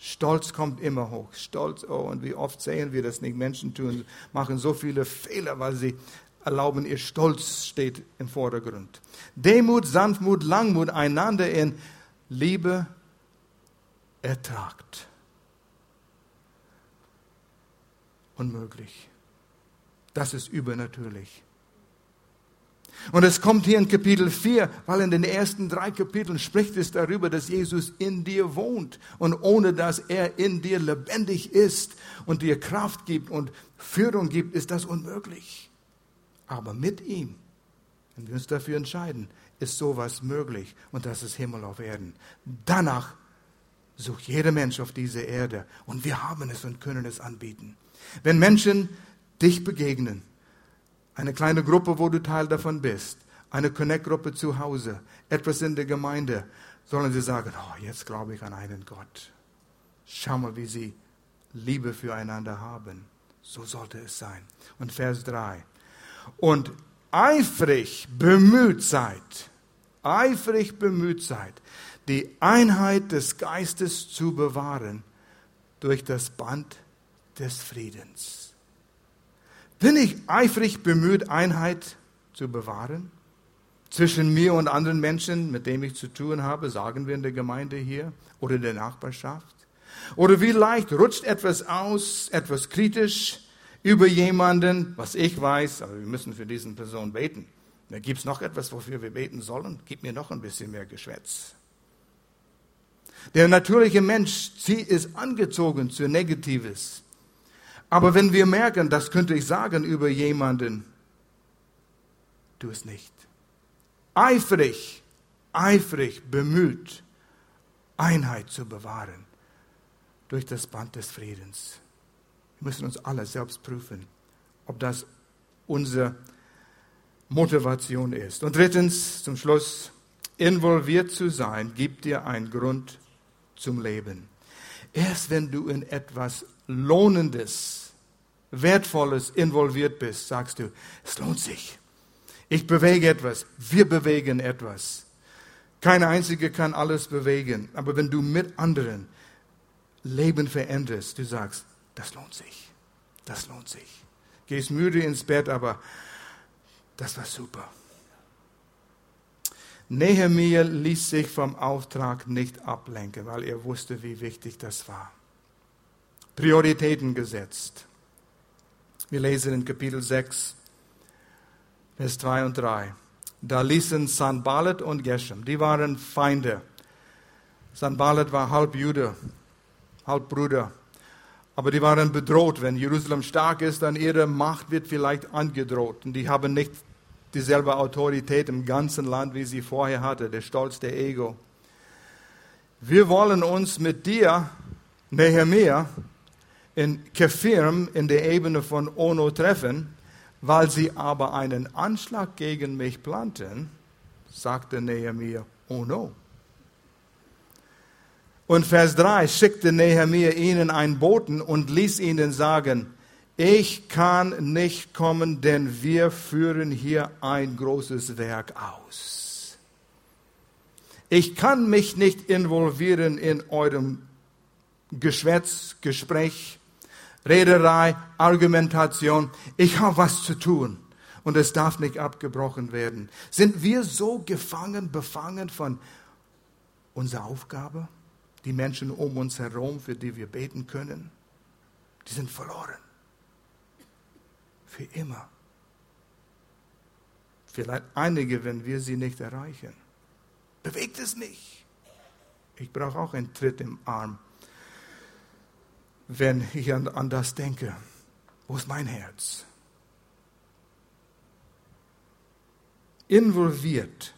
Stolz kommt immer hoch. Stolz, oh, und wie oft sehen wir das nicht? Menschen tun, machen so viele Fehler, weil sie erlauben, ihr Stolz steht im Vordergrund. Demut, Sanftmut, Langmut einander in Liebe ertragt. Unmöglich. Das ist übernatürlich. Und es kommt hier in Kapitel 4, weil in den ersten drei Kapiteln spricht es darüber, dass Jesus in dir wohnt. Und ohne dass er in dir lebendig ist und dir Kraft gibt und Führung gibt, ist das unmöglich. Aber mit ihm, wenn wir uns dafür entscheiden, ist sowas möglich und das ist Himmel auf Erden. Danach sucht jeder Mensch auf dieser Erde und wir haben es und können es anbieten. Wenn Menschen dich begegnen, eine kleine Gruppe, wo du Teil davon bist, eine Connect-Gruppe zu Hause, etwas in der Gemeinde, sollen sie sagen, oh, jetzt glaube ich an einen Gott. Schau mal, wie sie Liebe füreinander haben. So sollte es sein. Und Vers 3 und eifrig bemüht seid, eifrig bemüht seid, die Einheit des Geistes zu bewahren durch das Band des Friedens. Bin ich eifrig bemüht, Einheit zu bewahren? Zwischen mir und anderen Menschen, mit denen ich zu tun habe, sagen wir in der Gemeinde hier oder in der Nachbarschaft? Oder wie leicht rutscht etwas aus, etwas kritisch, über jemanden, was ich weiß, aber wir müssen für diesen Person beten. Da gibt es noch etwas, wofür wir beten sollen. Gib mir noch ein bisschen mehr Geschwätz. Der natürliche Mensch ist angezogen zu Negatives. Aber wenn wir merken, das könnte ich sagen über jemanden, tu es nicht. Eifrig, eifrig bemüht, Einheit zu bewahren durch das Band des Friedens. Wir müssen uns alle selbst prüfen, ob das unsere Motivation ist. Und drittens, zum Schluss, involviert zu sein, gibt dir einen Grund zum Leben. Erst wenn du in etwas Lohnendes, Wertvolles involviert bist, sagst du, es lohnt sich. Ich bewege etwas, wir bewegen etwas. Keine einzige kann alles bewegen, aber wenn du mit anderen Leben veränderst, du sagst, das lohnt sich. Das lohnt sich. Gehst müde ins Bett, aber das war super. Nehemiah ließ sich vom Auftrag nicht ablenken, weil er wusste, wie wichtig das war. Prioritäten gesetzt. Wir lesen in Kapitel 6, Vers 2 und 3. Da ließen Sanballat und Geshem, die waren Feinde. Sanballat war halb Jude, halb Bruder. Aber die waren bedroht. Wenn Jerusalem stark ist, dann ihre Macht wird vielleicht angedroht. Und die haben nicht dieselbe Autorität im ganzen Land, wie sie vorher hatte. Der Stolz, der Ego. wir wollen uns mit dir, Nehemiah, in Kefirm in der Ebene von Ono treffen, weil sie aber einen Anschlag gegen mich planten, sagte Nehemiah, oh no. Und Vers 3 schickte Nehemiah ihnen einen Boten und ließ ihnen sagen, ich kann nicht kommen, denn wir führen hier ein großes Werk aus. Ich kann mich nicht involvieren in eurem Geschwätz, Gespräch, Rederei, Argumentation. Ich habe was zu tun und es darf nicht abgebrochen werden. Sind wir so gefangen, befangen von unserer Aufgabe? Die Menschen um uns herum, für die wir beten können, die sind verloren. Für immer. Vielleicht einige, wenn wir sie nicht erreichen. Bewegt es mich. Ich brauche auch einen Tritt im Arm wenn ich an, an das denke. Wo ist mein Herz? Involviert.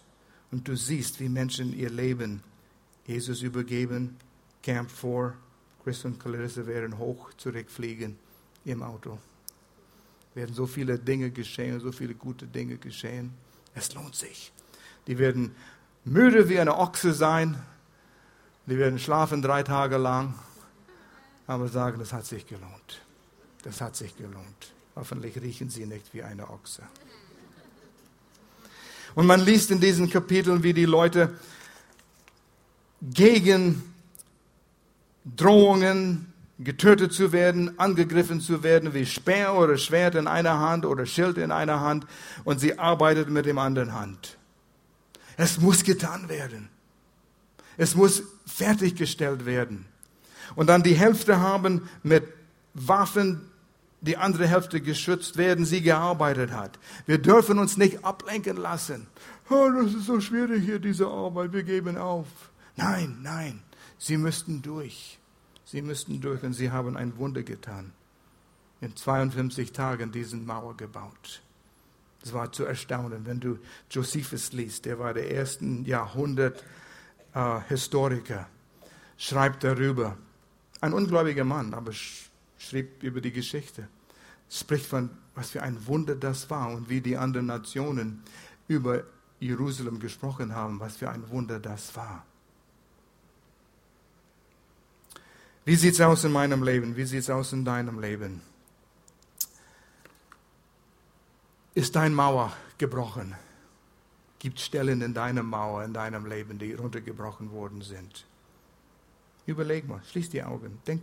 Und du siehst, wie Menschen ihr Leben Jesus übergeben. Camp 4, Chris und Clarissa werden hoch zurückfliegen im Auto. Werden so viele Dinge geschehen, so viele gute Dinge geschehen. Es lohnt sich. Die werden müde wie eine Ochse sein. Die werden schlafen drei Tage lang aber sagen, das hat sich gelohnt. Das hat sich gelohnt. Hoffentlich riechen sie nicht wie eine Ochse. Und man liest in diesen Kapiteln, wie die Leute gegen Drohungen, getötet zu werden, angegriffen zu werden, wie Speer oder Schwert in einer Hand oder Schild in einer Hand und sie arbeitet mit dem anderen Hand. Es muss getan werden. Es muss fertiggestellt werden und dann die Hälfte haben mit Waffen die andere Hälfte geschützt, während sie gearbeitet hat. Wir dürfen uns nicht ablenken lassen. Oh, das ist so schwierig hier, diese Arbeit, wir geben auf. Nein, nein, sie müssten durch. Sie müssten durch und sie haben ein Wunder getan. In 52 Tagen diesen Mauer gebaut. Das war zu erstaunen, wenn du Josephus liest, der war der ersten Jahrhundert äh, Historiker, schreibt darüber, ein ungläubiger Mann, aber schrieb über die Geschichte, spricht von, was für ein Wunder das war und wie die anderen Nationen über Jerusalem gesprochen haben, was für ein Wunder das war. Wie sieht es aus in meinem Leben? Wie sieht es aus in deinem Leben? Ist deine Mauer gebrochen? Gibt Stellen in deiner Mauer, in deinem Leben, die runtergebrochen worden sind? Überleg mal, schließ die Augen, denk